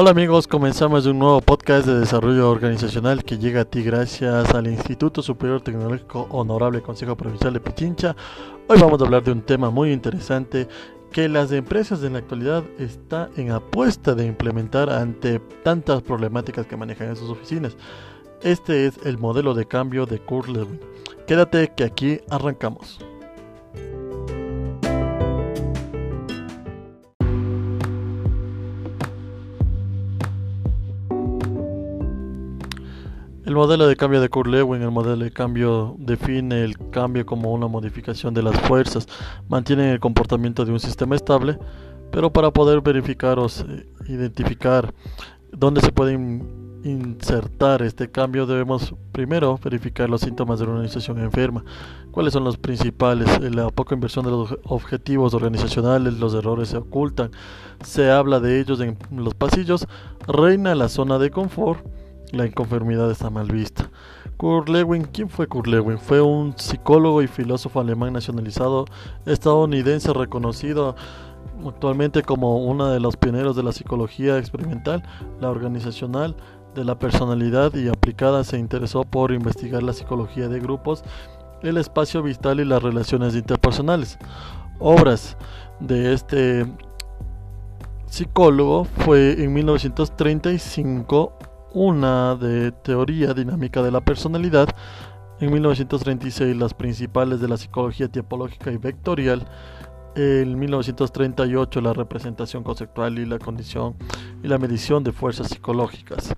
Hola amigos, comenzamos un nuevo podcast de desarrollo organizacional que llega a ti gracias al Instituto Superior Tecnológico Honorable Consejo Provincial de Pichincha. Hoy vamos a hablar de un tema muy interesante que las empresas en la actualidad están en apuesta de implementar ante tantas problemáticas que manejan en sus oficinas. Este es el modelo de cambio de Kurt Lewin. Quédate que aquí arrancamos. El modelo de cambio de Kurt Lewin, el modelo de cambio define el cambio como una modificación de las fuerzas, mantiene el comportamiento de un sistema estable, pero para poder verificar o identificar dónde se puede insertar este cambio debemos primero verificar los síntomas de una organización enferma, cuáles son los principales, eh, la poca inversión de los objetivos organizacionales, los errores se ocultan, se habla de ellos en los pasillos, reina la zona de confort, la inconformidad está mal vista. Kurt ¿quién fue Kurt Lewin? Fue un psicólogo y filósofo alemán nacionalizado estadounidense reconocido actualmente como uno de los pioneros de la psicología experimental, la organizacional, de la personalidad y aplicada se interesó por investigar la psicología de grupos, el espacio vital y las relaciones interpersonales. Obras de este psicólogo fue en 1935 una de teoría dinámica de la personalidad, en 1936 las principales de la psicología tipológica y vectorial, en 1938 la representación conceptual y la condición y la medición de fuerzas psicológicas.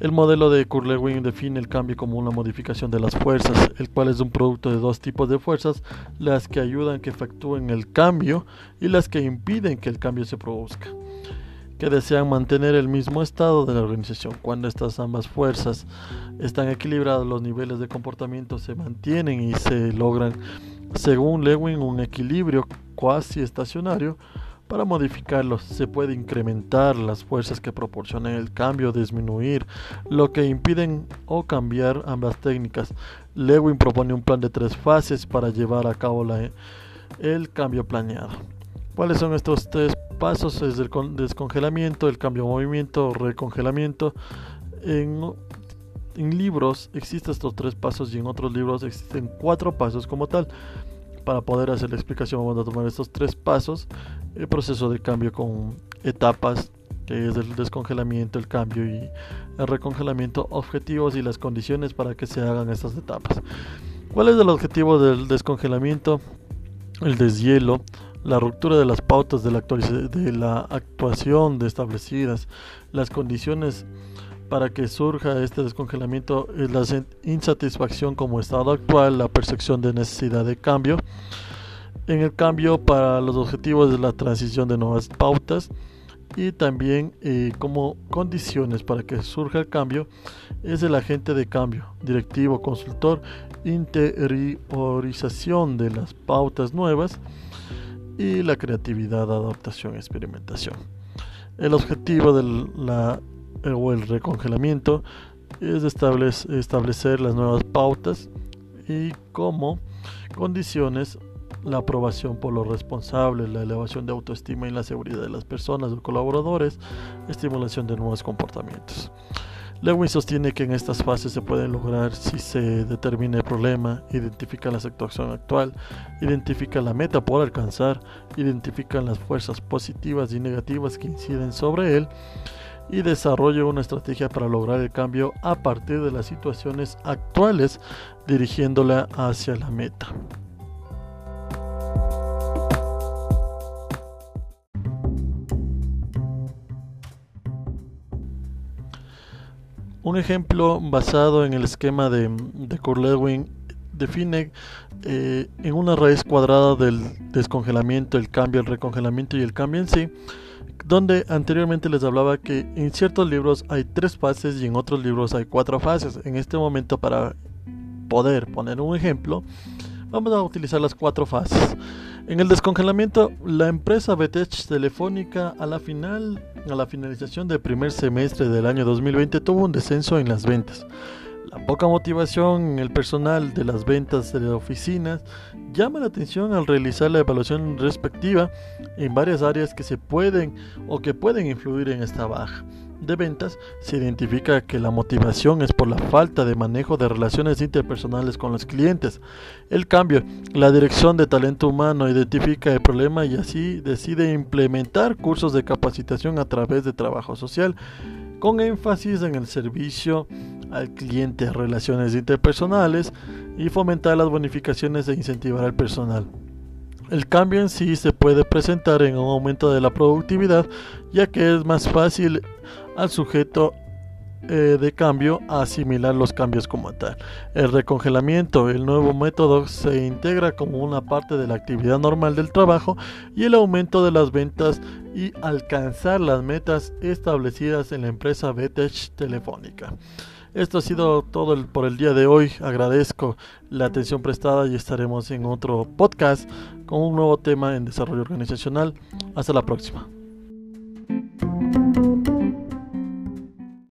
El modelo de Kurt-Lewin define el cambio como una modificación de las fuerzas, el cual es un producto de dos tipos de fuerzas, las que ayudan que efectúen el cambio y las que impiden que el cambio se produzca que desean mantener el mismo estado de la organización. Cuando estas ambas fuerzas están equilibradas, los niveles de comportamiento se mantienen y se logran, según Lewin, un equilibrio cuasi estacionario. Para modificarlos se puede incrementar las fuerzas que proporcionan el cambio, disminuir lo que impiden o cambiar ambas técnicas. Lewin propone un plan de tres fases para llevar a cabo el cambio planeado. ¿Cuáles son estos tres pasos? Es el descongelamiento, el cambio de movimiento, recongelamiento. En, en libros existen estos tres pasos y en otros libros existen cuatro pasos como tal. Para poder hacer la explicación vamos a tomar estos tres pasos. El proceso de cambio con etapas, que es el descongelamiento, el cambio y el recongelamiento, objetivos y las condiciones para que se hagan estas etapas. ¿Cuál es el objetivo del descongelamiento? El deshielo la ruptura de las pautas de la, de la actuación establecidas, las condiciones para que surja este descongelamiento es la insatisfacción como estado actual, la percepción de necesidad de cambio. En el cambio para los objetivos de la transición de nuevas pautas y también eh, como condiciones para que surja el cambio es el agente de cambio, directivo, consultor, interiorización de las pautas nuevas y la creatividad, adaptación experimentación. El objetivo del la, o el recongelamiento es establecer las nuevas pautas y como condiciones la aprobación por los responsables, la elevación de autoestima y la seguridad de las personas o colaboradores, estimulación de nuevos comportamientos. Lewin sostiene que en estas fases se puede lograr si se determina el problema, identifica la situación actual, identifica la meta por alcanzar, identifica las fuerzas positivas y negativas que inciden sobre él y desarrolla una estrategia para lograr el cambio a partir de las situaciones actuales dirigiéndola hacia la meta. Un ejemplo basado en el esquema de, de Lewin define eh, en una raíz cuadrada del descongelamiento, el cambio, el recongelamiento y el cambio en sí, donde anteriormente les hablaba que en ciertos libros hay tres fases y en otros libros hay cuatro fases. En este momento, para poder poner un ejemplo, vamos a utilizar las cuatro fases. En el descongelamiento, la empresa BTech Telefónica a la final, a la finalización del primer semestre del año 2020 tuvo un descenso en las ventas. La poca motivación en el personal de las ventas de las oficinas llama la atención al realizar la evaluación respectiva en varias áreas que se pueden o que pueden influir en esta baja de ventas, se identifica que la motivación es por la falta de manejo de relaciones interpersonales con los clientes. El cambio, la dirección de talento humano identifica el problema y así decide implementar cursos de capacitación a través de trabajo social, con énfasis en el servicio al cliente, relaciones interpersonales y fomentar las bonificaciones e incentivar al personal. El cambio en sí se puede presentar en un aumento de la productividad, ya que es más fácil al sujeto eh, de cambio asimilar los cambios como tal. El recongelamiento, el nuevo método, se integra como una parte de la actividad normal del trabajo y el aumento de las ventas y alcanzar las metas establecidas en la empresa BTech Telefónica. Esto ha sido todo por el día de hoy. Agradezco la atención prestada y estaremos en otro podcast con un nuevo tema en desarrollo organizacional. Hasta la próxima.